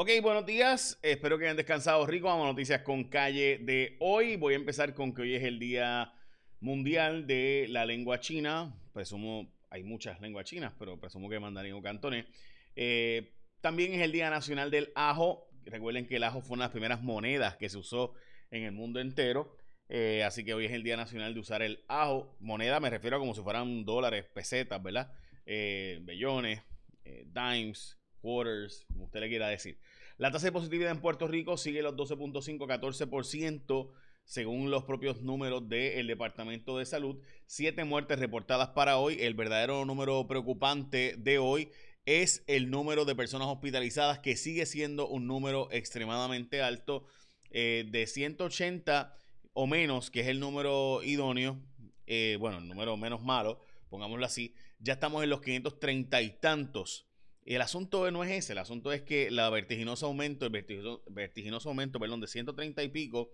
Ok, buenos días. Espero que hayan descansado rico. Vamos a noticias con calle de hoy. Voy a empezar con que hoy es el Día Mundial de la Lengua China. Presumo, hay muchas lenguas chinas, pero presumo que mandarín o cantonés. Eh, también es el Día Nacional del Ajo. Recuerden que el ajo fue una de las primeras monedas que se usó en el mundo entero. Eh, así que hoy es el Día Nacional de usar el ajo. Moneda me refiero a como si fueran dólares, pesetas, ¿verdad? Eh, bellones, dimes, quarters, como usted le quiera decir. La tasa de positividad en Puerto Rico sigue los 12.5-14% según los propios números del Departamento de Salud. Siete muertes reportadas para hoy. El verdadero número preocupante de hoy es el número de personas hospitalizadas, que sigue siendo un número extremadamente alto, eh, de 180 o menos, que es el número idóneo, eh, bueno, el número menos malo, pongámoslo así, ya estamos en los 530 y tantos el asunto no es ese, el asunto es que la vertiginosa aumento, el vertiginoso, aumento, perdón, de 130 y pico,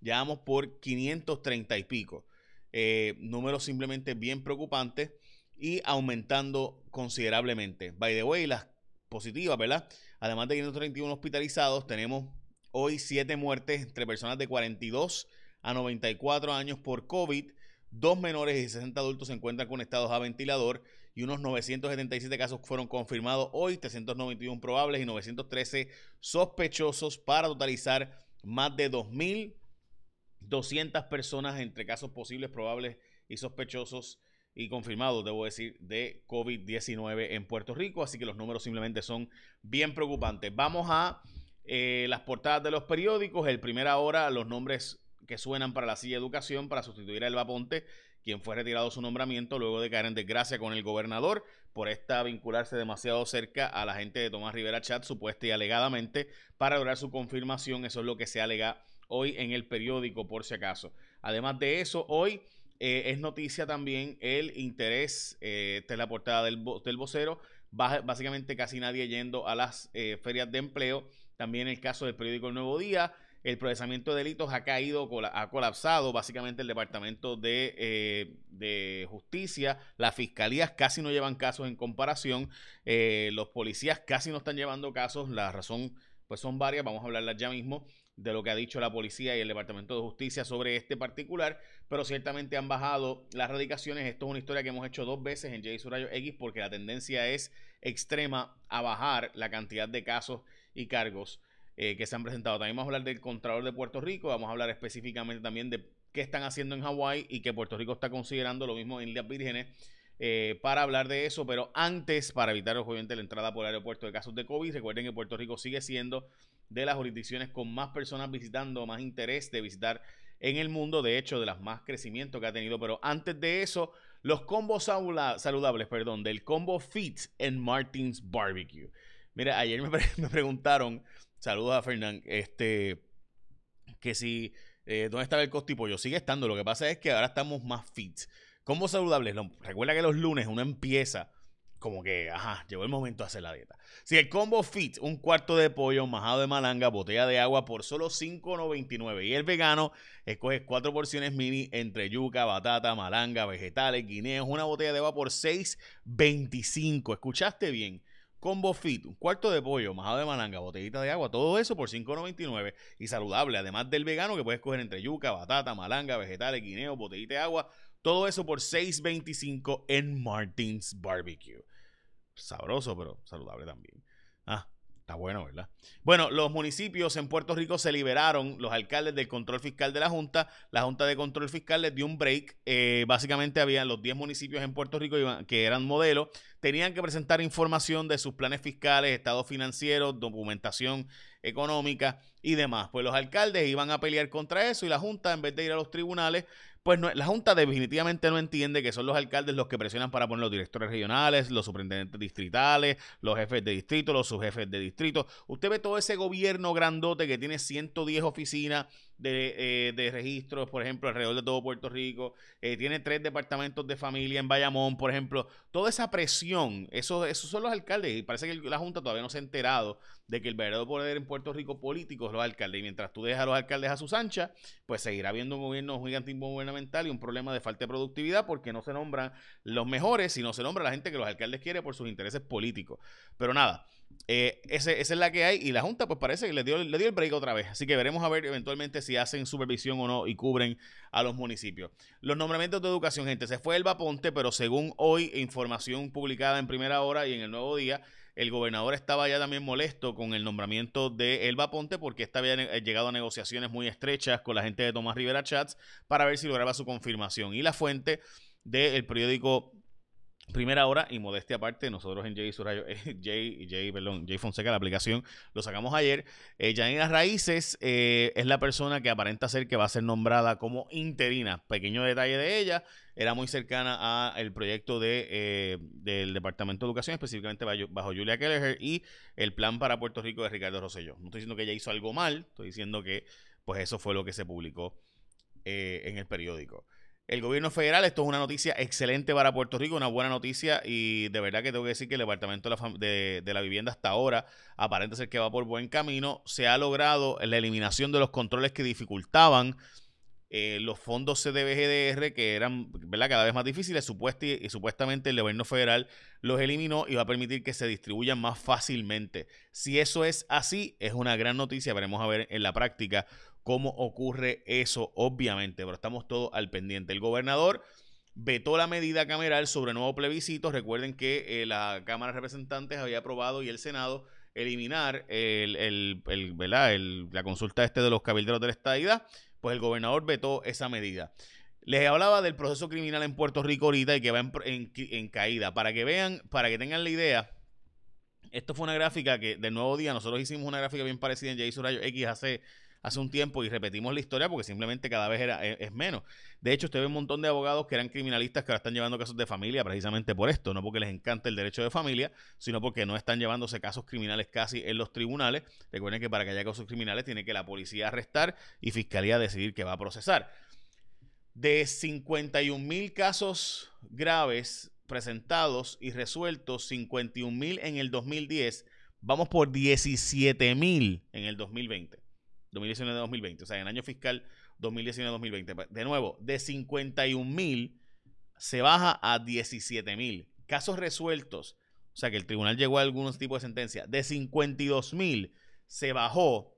ya vamos por 530 y pico. Eh, números simplemente bien preocupantes y aumentando considerablemente. By the way, las positivas, ¿verdad? Además de 531 hospitalizados, tenemos hoy 7 muertes entre personas de 42 a 94 años por COVID. Dos menores y 60 adultos se encuentran conectados a ventilador y unos 977 casos fueron confirmados hoy, 391 probables y 913 sospechosos para totalizar más de 2.200 personas entre casos posibles, probables y sospechosos y confirmados, debo decir, de COVID-19 en Puerto Rico. Así que los números simplemente son bien preocupantes. Vamos a eh, las portadas de los periódicos. El primera hora, los nombres que suenan para la silla de educación para sustituir a Elba Ponte quien fue retirado su nombramiento luego de caer en desgracia con el gobernador por esta vincularse demasiado cerca a la gente de Tomás Rivera Chat, supuesta y alegadamente, para lograr su confirmación. Eso es lo que se alega hoy en el periódico, por si acaso. Además de eso, hoy eh, es noticia también el interés, eh, esta es la portada del, del vocero, básicamente casi nadie yendo a las eh, ferias de empleo. También el caso del periódico El Nuevo Día, el procesamiento de delitos ha caído, ha colapsado básicamente el Departamento de, eh, Justicia, las fiscalías casi no llevan casos en comparación, eh, los policías casi no están llevando casos, la razón pues son varias, vamos a hablarlas ya mismo de lo que ha dicho la policía y el Departamento de Justicia sobre este particular, pero ciertamente han bajado las radicaciones. Esto es una historia que hemos hecho dos veces en J. Surayo X porque la tendencia es extrema a bajar la cantidad de casos y cargos eh, que se han presentado. También vamos a hablar del Contralor de Puerto Rico, vamos a hablar específicamente también de qué están haciendo en Hawái y que Puerto Rico está considerando lo mismo en Islas Vírgenes. Eh, para hablar de eso, pero antes, para evitar obviamente la entrada por el aeropuerto de casos de COVID, recuerden que Puerto Rico sigue siendo de las jurisdicciones con más personas visitando, más interés de visitar en el mundo, de hecho, de las más crecimiento que ha tenido. Pero antes de eso, los combos saludables, perdón, del combo Fit en Martins Barbecue. Mira, ayer me, preguntaron Saludos a Fernán. Este, que si, eh, ¿dónde estaba el costipollo? Sigue estando. Lo que pasa es que ahora estamos más fit. ¿Cómo saludables? recuerda que los lunes uno empieza como que, ajá, llegó el momento de hacer la dieta. Si el combo fit, un cuarto de pollo, majado de malanga, botella de agua por solo $5.99. Y el vegano, escoges cuatro porciones mini entre yuca, batata, malanga, vegetales, guineos, una botella de agua por $6.25. ¿Escuchaste bien? Combo Fit, un cuarto de pollo, majado de malanga, botellita de agua, todo eso por $5.99 y saludable, además del vegano que puedes coger entre yuca, batata, malanga, vegetales, guineo, botellita de agua, todo eso por $6.25 en Martins Barbecue. Sabroso, pero saludable también. Ah, Bueno, ¿verdad? Bueno, los municipios en Puerto Rico se liberaron, los alcaldes del control fiscal de la Junta. La Junta de Control Fiscal les dio un break. Eh, básicamente había los 10 municipios en Puerto Rico que eran modelo. Tenían que presentar información de sus planes fiscales, estados financieros, documentación económica y demás. Pues los alcaldes iban a pelear contra eso y la Junta, en vez de ir a los tribunales, pues la Junta definitivamente no entiende que son los alcaldes los que presionan para poner los directores regionales, los superintendentes distritales, los jefes de distrito, los subjefes de distrito. Usted ve todo ese gobierno grandote que tiene 110 oficinas de, eh, registros, por ejemplo, alrededor de todo Puerto Rico. Eh, tiene tres departamentos de familia en Bayamón, por ejemplo. Toda esa presión, eso, esos son los alcaldes. Y parece que la Junta todavía no se ha enterado de que el verdadero poder en Puerto Rico político los alcaldes. Y mientras tú dejas a los alcaldes a sus anchas, pues seguirá habiendo un gobierno gigantismo gubernamental y un problema de falta de productividad porque no se nombran los mejores, sino se nombra la gente que los alcaldes quieren por sus intereses políticos. Pero nada, eh, esa es la que hay y la Junta pues parece que le dio, le dio el break otra vez. Así que veremos a ver eventualmente si hacen supervisión o no y cubren a los municipios. Los nombramientos de educación, gente, se fue el Ponte, pero según hoy, información publicada en primera hora y en el nuevo día, el gobernador estaba ya también molesto con el nombramiento de Elba Ponte porque esta había eh, llegado a negociaciones muy estrechas con la gente de Tomás Rivera Chats para ver si lograba su confirmación. Y la fuente del periódico Primera hora y modestia aparte, nosotros en Jay Surayo, eh, Jay, Jay, perdón, Jay Fonseca, la aplicación, lo sacamos ayer. Eh, Janina Raíces eh, es la persona que aparenta ser que va a ser nombrada como interina. Pequeño detalle de ella, era muy cercana al proyecto de, eh, del Departamento de Educación, específicamente bajo, Julia Kelleher y el plan para Puerto Rico de Ricardo Rosselló. No estoy diciendo que ella hizo algo mal, estoy diciendo que pues eso fue lo que se publicó en el periódico el gobierno federal. Esto es una noticia excelente para Puerto Rico, una buena noticia y de verdad que tengo que decir que el Departamento de la, Vivienda hasta ahora aparenta ser que va por buen camino. Se ha logrado la eliminación de los controles que dificultaban eh, los fondos CDBGDR que eran ¿verdad? cada vez más difíciles y, supuestamente el gobierno federal los eliminó y va a permitir que se distribuyan más fácilmente. Si eso es así, es una gran noticia. Veremos a ver en la práctica cómo ocurre eso, obviamente, pero estamos todos al pendiente. El gobernador vetó la medida cameral sobre nuevo plebiscito. Recuerden que eh, la Cámara de Representantes había aprobado y el Senado eliminar el, el, la consulta este de los cabilderos de la estadidad, pues el gobernador vetó esa medida. Les hablaba del proceso criminal en Puerto Rico ahorita y que va en, caída. Para que vean, para que tengan la idea, esto fue una gráfica que del nuevo día, nosotros hicimos una gráfica bien parecida en Jay Rayo X hace hace un tiempo y repetimos la historia porque simplemente cada vez era, e, es, menos. De hecho, usted ve un montón de abogados que eran criminalistas que ahora están llevando casos de familia precisamente por esto, no porque les encanta el derecho de familia, sino porque no están llevándose casos criminales casi en los tribunales. Recuerden que para que haya casos criminales tiene que la policía arrestar y fiscalía decidir que va a procesar. De 51 mil casos graves presentados y resueltos, 51 mil en el 2010, vamos por 17 mil en el 2020. 2019-2020, o sea, en el año fiscal 2019-2020. De nuevo, de 51 mil se baja a 17 mil. Casos resueltos, o sea, que el tribunal llegó a algún tipo de sentencia, de 52 mil se bajó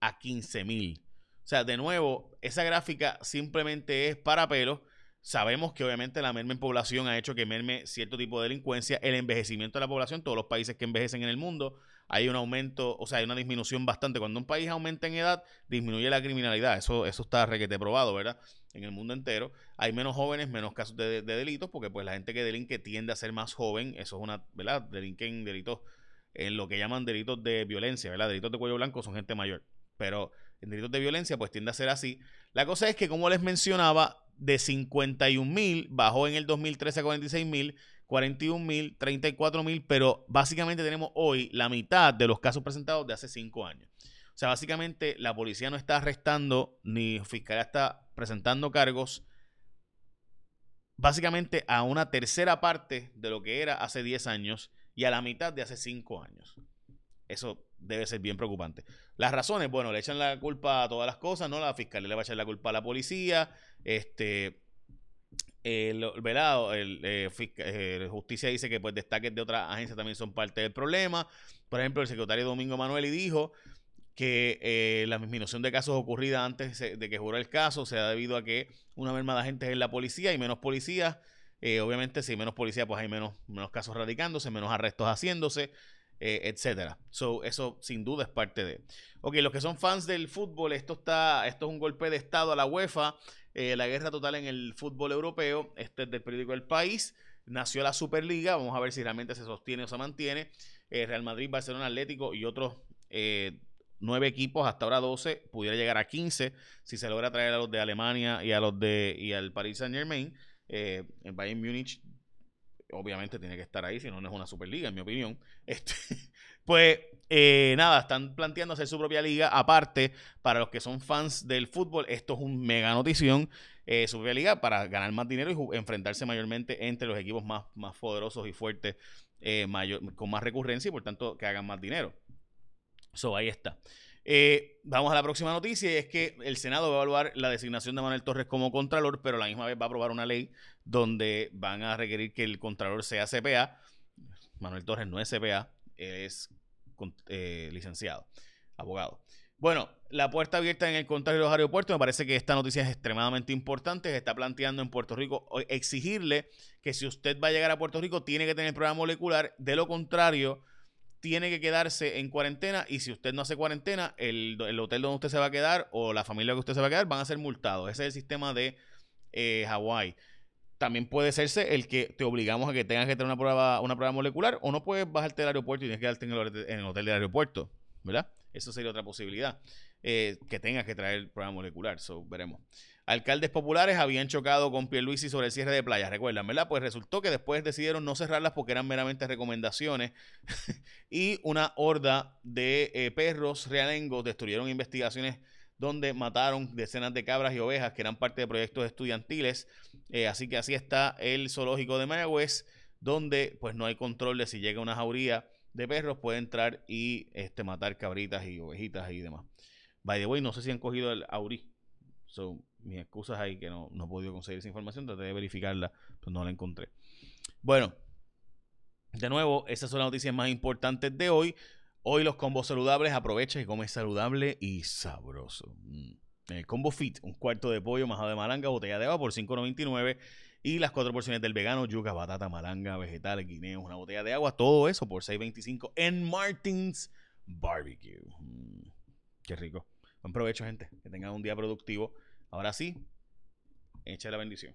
a 15 mil. O sea, de nuevo, esa gráfica simplemente es para pelo. Sabemos que obviamente la merma en población ha hecho que merme cierto tipo de delincuencia, el envejecimiento de la población, todos los países que envejecen en el mundo hay un aumento, o sea, hay una disminución bastante. Cuando un país aumenta en edad, disminuye la criminalidad. Eso, eso está requete probado, ¿verdad? En el mundo entero. Hay menos jóvenes, menos casos de, delitos, porque pues la gente que delinque tiende a ser más joven. Eso es una, ¿verdad? Delinquen delitos en lo que llaman delitos de violencia, ¿verdad? Delitos de cuello blanco son gente mayor. Pero en delitos de violencia, pues tiende a ser así. La cosa es que, como les mencionaba, de 51 mil bajó en el 2013 a 46 mil 41 mil, 34 mil, pero básicamente tenemos hoy la mitad de los casos presentados de hace cinco años. O sea, básicamente la policía no está arrestando ni fiscalía está presentando cargos básicamente a una tercera parte de lo que era hace 10 años y a la mitad de hace 5 años. Eso debe ser bien preocupante. Las razones, bueno, le echan la culpa a todas las cosas, ¿no? La fiscalía le va a echar la culpa a la policía, este, el, velado, el, eh, eh, justicia dice que pues destaques de otras agencias también son parte del problema. Por ejemplo, el secretario Domingo Manuel dijo que eh, la disminución de casos ocurrida antes de que juró el caso se ha debido a que una merma de agentes es la policía y menos policías. obviamente, si hay menos policía, pues hay menos casos radicándose, menos arrestos haciéndose, etcétera. So, eso sin duda es parte de. Ok, los que son fans del fútbol, esto está, esto es un golpe de estado a la UEFA. Eh, la guerra total en el fútbol europeo. Este es del periódico El País. Nació la Superliga. Vamos a ver si realmente se sostiene o se mantiene. Eh, Real Madrid, Barcelona, Atlético y otros eh, nueve equipos, hasta ahora 12, pudiera llegar a 15 si se logra traer a los de Alemania y a los de y al Paris Saint Germain. el Bayern Múnich obviamente tiene que estar ahí, si no, no es una superliga, en mi opinión. Este, pues eh, nada, están planteando hacer su propia liga. Aparte, para los que son fans del fútbol, esto es un mega notición. Eh, su propia liga para ganar más dinero y enfrentarse mayormente entre los equipos más, más poderosos y fuertes, eh, mayor, con más recurrencia y por tanto que hagan más dinero. So, ahí está. Eh, vamos a la próxima noticia es que el Senado va a evaluar la designación de Manuel Torres como contralor, pero la misma vez va a aprobar una ley donde van a requerir que el contralor sea CPA. Manuel Torres no es CPA, es eh, licenciado, abogado. Bueno, la puerta abierta en el contrario de los aeropuertos, me parece que esta noticia es extremadamente importante. Se está planteando en Puerto Rico exigirle que si usted va a llegar a Puerto Rico tiene que tener prueba molecular. De lo contrario, tiene que quedarse en cuarentena y si usted no hace cuarentena, el, hotel donde usted se va a quedar o la familia que usted se va a quedar van a ser multados. Ese es el sistema de eh, Hawái. También puede serse el que te obligamos a que tengas que tener una prueba, una prueba molecular o no puedes bajarte del aeropuerto y tienes que quedarte en el, hotel del aeropuerto, ¿verdad? Eso sería otra posibilidad. Eh, que tengas que traer prueba molecular. So, veremos. Alcaldes populares habían chocado con Pierluisi sobre el cierre de playas, recuerdan, ¿verdad? Pues resultó que después decidieron no cerrarlas porque eran meramente recomendaciones y una horda de eh, perros realengos destruyeron investigaciones donde mataron decenas de cabras y ovejas que eran parte de proyectos estudiantiles. Eh, así que así está el zoológico de Mayagüez, donde pues no hay control de si llega una jauría de perros, puede entrar y este, matar cabritas y ovejitas y demás. By the way, no sé si han cogido el aurí. So, mis excusas ahí que no, no he podido conseguir esa información, traté de verificarla, pero no la encontré. Bueno, de nuevo, esas son las noticias más importantes de hoy. Hoy los combos saludables, aprovecha y come saludable y sabroso. Mm. El combo fit, un cuarto de pollo, majado de malanga, botella de agua por $5.99 y las cuatro porciones del vegano, yuca, batata, malanga, vegetales, guineos, una botella de agua, todo eso por $6.25 en Martins Barbecue. Mm. Qué rico. Buen provecho, gente. Que tengan un día productivo. Ahora sí, echa la bendición.